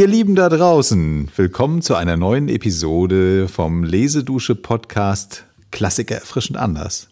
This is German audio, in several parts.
Ihr Lieben da draußen, willkommen zu einer neuen Episode vom Lesedusche Podcast Klassiker erfrischend anders.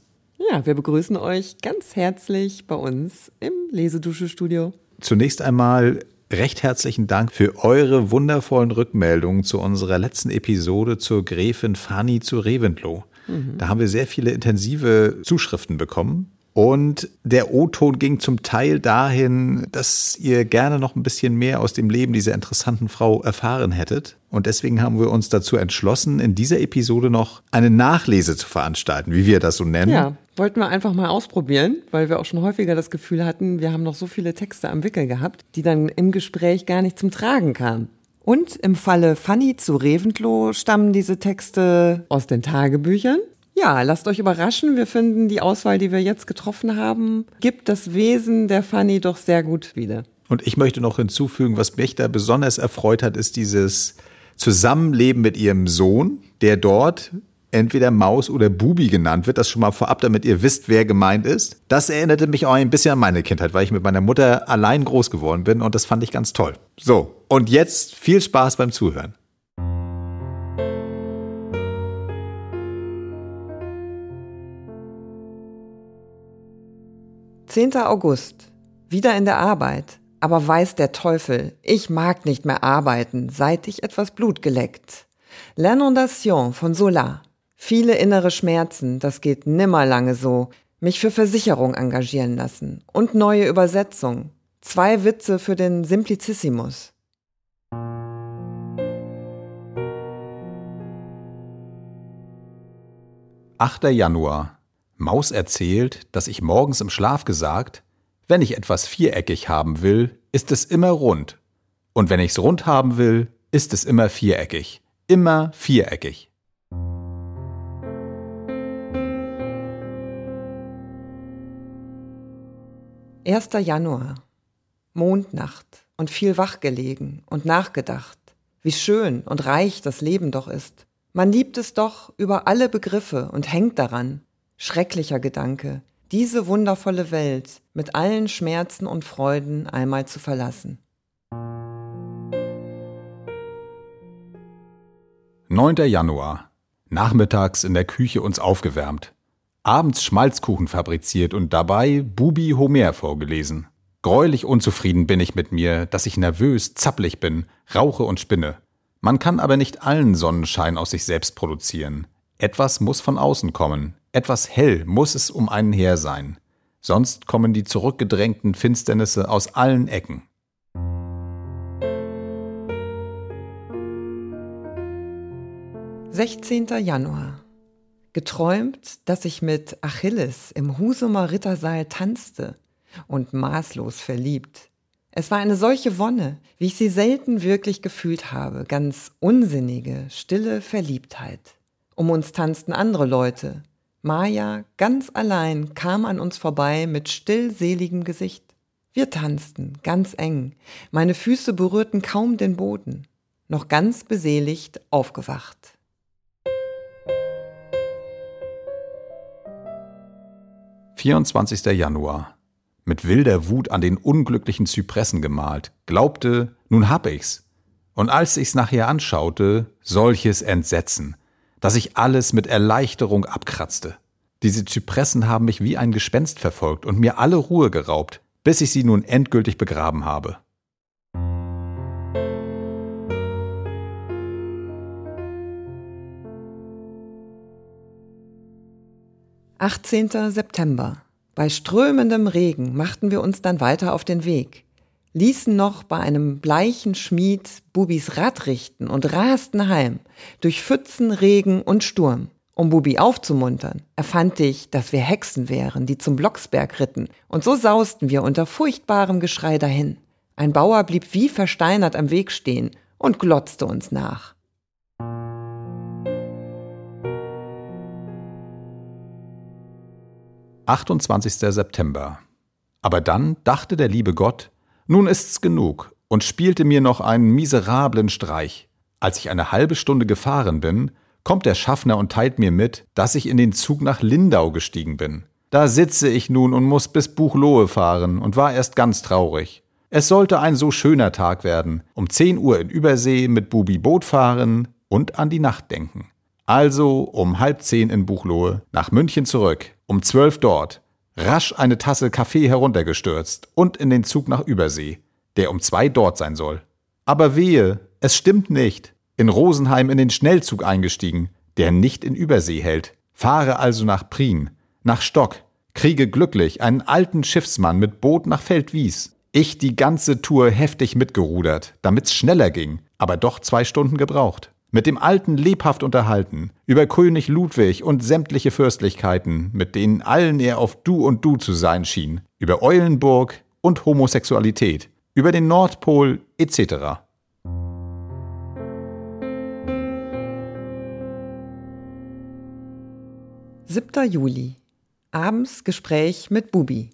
Ja, wir begrüßen euch ganz herzlich bei uns im Lesedusche Studio. Zunächst einmal recht herzlichen Dank für eure wundervollen Rückmeldungen zu unserer letzten Episode zur Gräfin Fanny zu Reventlow. Mhm. Da haben wir sehr viele intensive Zuschriften bekommen. Und der O-Ton ging zum Teil dahin, dass ihr gerne noch ein bisschen mehr aus dem Leben dieser interessanten Frau erfahren hättet. Und deswegen haben wir uns dazu entschlossen, in dieser Episode noch eine Nachlese zu veranstalten, wie wir das so nennen. Ja, wollten wir einfach mal ausprobieren, weil wir auch schon häufiger das Gefühl hatten, wir haben noch so viele Texte am Wickel gehabt, die dann im Gespräch gar nicht zum Tragen kamen. Und im Falle Fanny zu Reventlow stammen diese Texte aus den Tagebüchern ja, lasst euch überraschen. Wir finden, die Auswahl, die wir jetzt getroffen haben, gibt das Wesen der Fanny doch sehr gut wieder. Und ich möchte noch hinzufügen, was mich da besonders erfreut hat, ist dieses Zusammenleben mit ihrem Sohn, der dort entweder Maus oder Bubi genannt wird, das schon mal vorab, damit ihr wisst, wer gemeint ist. Das erinnerte mich auch ein bisschen an meine Kindheit, weil ich mit meiner Mutter allein groß geworden bin und das fand ich ganz toll. So, und jetzt viel Spaß beim Zuhören. 10. August. Wieder in der Arbeit. Aber weiß der Teufel, ich mag nicht mehr arbeiten, seit ich etwas Blut geleckt. L'Inondation von Solar. Viele innere Schmerzen, das geht nimmer lange so. Mich für Versicherung engagieren lassen. Und neue Übersetzung. Zwei Witze für den Simplicissimus. Achter Januar Maus erzählt, dass ich morgens im Schlaf gesagt, wenn ich etwas viereckig haben will, ist es immer rund. Und wenn ich's rund haben will, ist es immer viereckig. Immer viereckig. Erster Januar. Mondnacht und viel wach gelegen und nachgedacht, wie schön und reich das Leben doch ist. Man liebt es doch über alle Begriffe und hängt daran. Schrecklicher Gedanke, diese wundervolle Welt mit allen Schmerzen und Freuden einmal zu verlassen. 9. Januar. Nachmittags in der Küche uns aufgewärmt. Abends Schmalzkuchen fabriziert und dabei Bubi Homer vorgelesen. Greulich unzufrieden bin ich mit mir, dass ich nervös, zapplig bin, rauche und spinne. Man kann aber nicht allen Sonnenschein aus sich selbst produzieren. Etwas muss von außen kommen, etwas hell muss es um einen her sein, sonst kommen die zurückgedrängten Finsternisse aus allen Ecken. Sechzehnter Januar. Geträumt, dass ich mit Achilles im Husumer Rittersaal tanzte und maßlos verliebt. Es war eine solche Wonne, wie ich sie selten wirklich gefühlt habe, ganz unsinnige, stille Verliebtheit. Um uns tanzten andere Leute. Maja, ganz allein, kam an uns vorbei mit stillseligem Gesicht. Wir tanzten, ganz eng. Meine Füße berührten kaum den Boden. Noch ganz beseligt aufgewacht. Vierundzwanzigster Januar. Mit wilder Wut an den unglücklichen Zypressen gemalt, glaubte, nun hab ich's. Und als ich's nachher anschaute, solches Entsetzen – dass ich alles mit Erleichterung abkratzte. Diese Zypressen haben mich wie ein Gespenst verfolgt und mir alle Ruhe geraubt, bis ich sie nun endgültig begraben habe. Achtzehnter September. Bei strömendem Regen machten wir uns dann weiter auf den Weg ließen noch bei einem bleichen Schmied Bubis Rad richten und rasten heim, durch Pfützen, Regen und Sturm. Um Bubi aufzumuntern, erfand ich, dass wir Hexen wären, die zum Blocksberg ritten, und so sausten wir unter furchtbarem Geschrei dahin. Ein Bauer blieb wie versteinert am Weg stehen und glotzte uns nach. Achtundzwanzigster September. Aber dann dachte der liebe Gott, nun ist's genug und spielte mir noch einen miserablen Streich. Als ich eine halbe Stunde gefahren bin, kommt der Schaffner und teilt mir mit, dass ich in den Zug nach Lindau gestiegen bin. Da sitze ich nun und muss bis Buchlohe fahren und war erst ganz traurig. Es sollte ein so schöner Tag werden. Um 10 Uhr in Übersee mit Bubi Boot fahren und an die Nacht denken. Also um halb zehn in Buchlohe, nach München zurück, um zwölf dort, rasch eine Tasse Kaffee heruntergestürzt und in den Zug nach Übersee, der um zwei dort sein soll. Aber wehe, es stimmt nicht. In Rosenheim in den Schnellzug eingestiegen, der nicht in Übersee hält. Fahre also nach Prien, nach Stock, kriege glücklich einen alten Schiffsmann mit Boot nach Feldwies. Ich die ganze Tour heftig mitgerudert, damit's schneller ging, aber doch zwei Stunden gebraucht mit dem Alten lebhaft unterhalten, über König Ludwig und sämtliche Fürstlichkeiten, mit denen allen er auf Du und Du zu sein schien, über Eulenburg und Homosexualität, über den Nordpol etc. Siebter Juli. Abends Gespräch mit Bubi.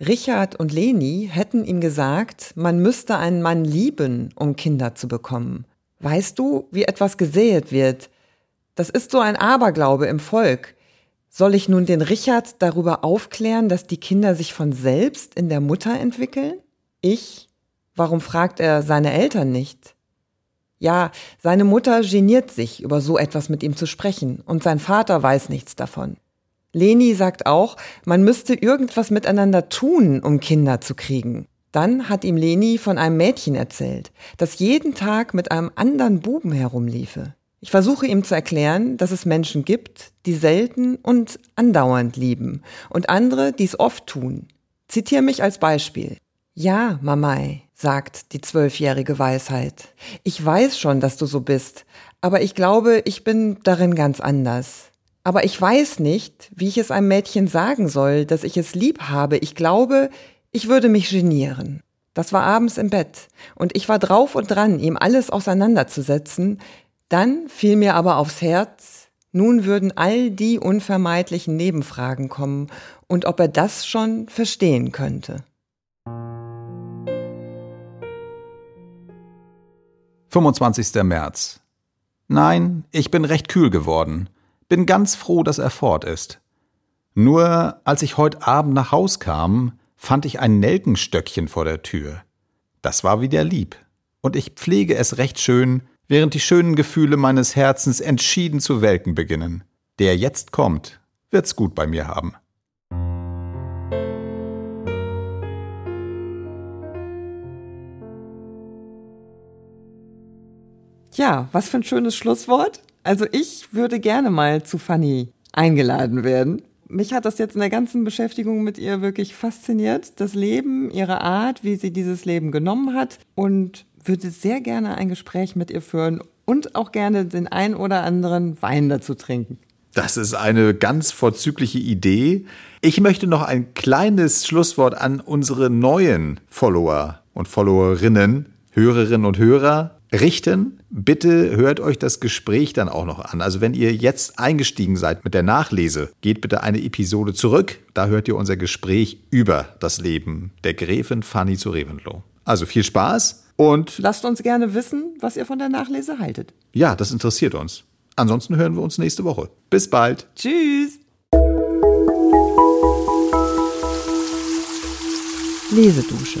Richard und Leni hätten ihm gesagt, man müsste einen Mann lieben, um Kinder zu bekommen. Weißt du, wie etwas gesäet wird? Das ist so ein Aberglaube im Volk. Soll ich nun den Richard darüber aufklären, dass die Kinder sich von selbst in der Mutter entwickeln? Ich? Warum fragt er seine Eltern nicht? Ja, seine Mutter geniert sich, über so etwas mit ihm zu sprechen, und sein Vater weiß nichts davon. Leni sagt auch, man müsste irgendwas miteinander tun, um Kinder zu kriegen. Dann hat ihm Leni von einem Mädchen erzählt, das jeden Tag mit einem anderen Buben herumliefe. Ich versuche ihm zu erklären, dass es Menschen gibt, die selten und andauernd lieben und andere, die es oft tun. Zitiere mich als Beispiel. Ja, Mamai, sagt die zwölfjährige Weisheit. Ich weiß schon, dass du so bist, aber ich glaube, ich bin darin ganz anders. Aber ich weiß nicht, wie ich es einem Mädchen sagen soll, dass ich es lieb habe. Ich glaube, ich würde mich genieren. Das war abends im Bett und ich war drauf und dran, ihm alles auseinanderzusetzen. Dann fiel mir aber aufs Herz, nun würden all die unvermeidlichen Nebenfragen kommen und ob er das schon verstehen könnte. 25. März. Nein, ich bin recht kühl geworden. Bin ganz froh, dass er fort ist. Nur als ich heute Abend nach Haus kam, fand ich ein Nelkenstöckchen vor der Tür. Das war wieder lieb, und ich pflege es recht schön, während die schönen Gefühle meines Herzens entschieden zu welken beginnen. Der jetzt kommt, wird's gut bei mir haben. Ja, was für ein schönes Schlusswort. Also ich würde gerne mal zu Fanny eingeladen werden mich hat das jetzt in der ganzen Beschäftigung mit ihr wirklich fasziniert. Das Leben, ihre Art, wie sie dieses Leben genommen hat und würde sehr gerne ein Gespräch mit ihr führen und auch gerne den ein oder anderen Wein dazu trinken. Das ist eine ganz vorzügliche Idee. Ich möchte noch ein kleines Schlusswort an unsere neuen Follower und Followerinnen, Hörerinnen und Hörer richten. Bitte hört euch das Gespräch dann auch noch an. Also wenn ihr jetzt eingestiegen seid mit der Nachlese, geht bitte eine Episode zurück. Da hört ihr unser Gespräch über das Leben der Gräfin Fanny zu Reventlow. Also viel Spaß und lasst uns gerne wissen, was ihr von der Nachlese haltet. Ja, das interessiert uns. Ansonsten hören wir uns nächste Woche. Bis bald. Tschüss. Lesedusche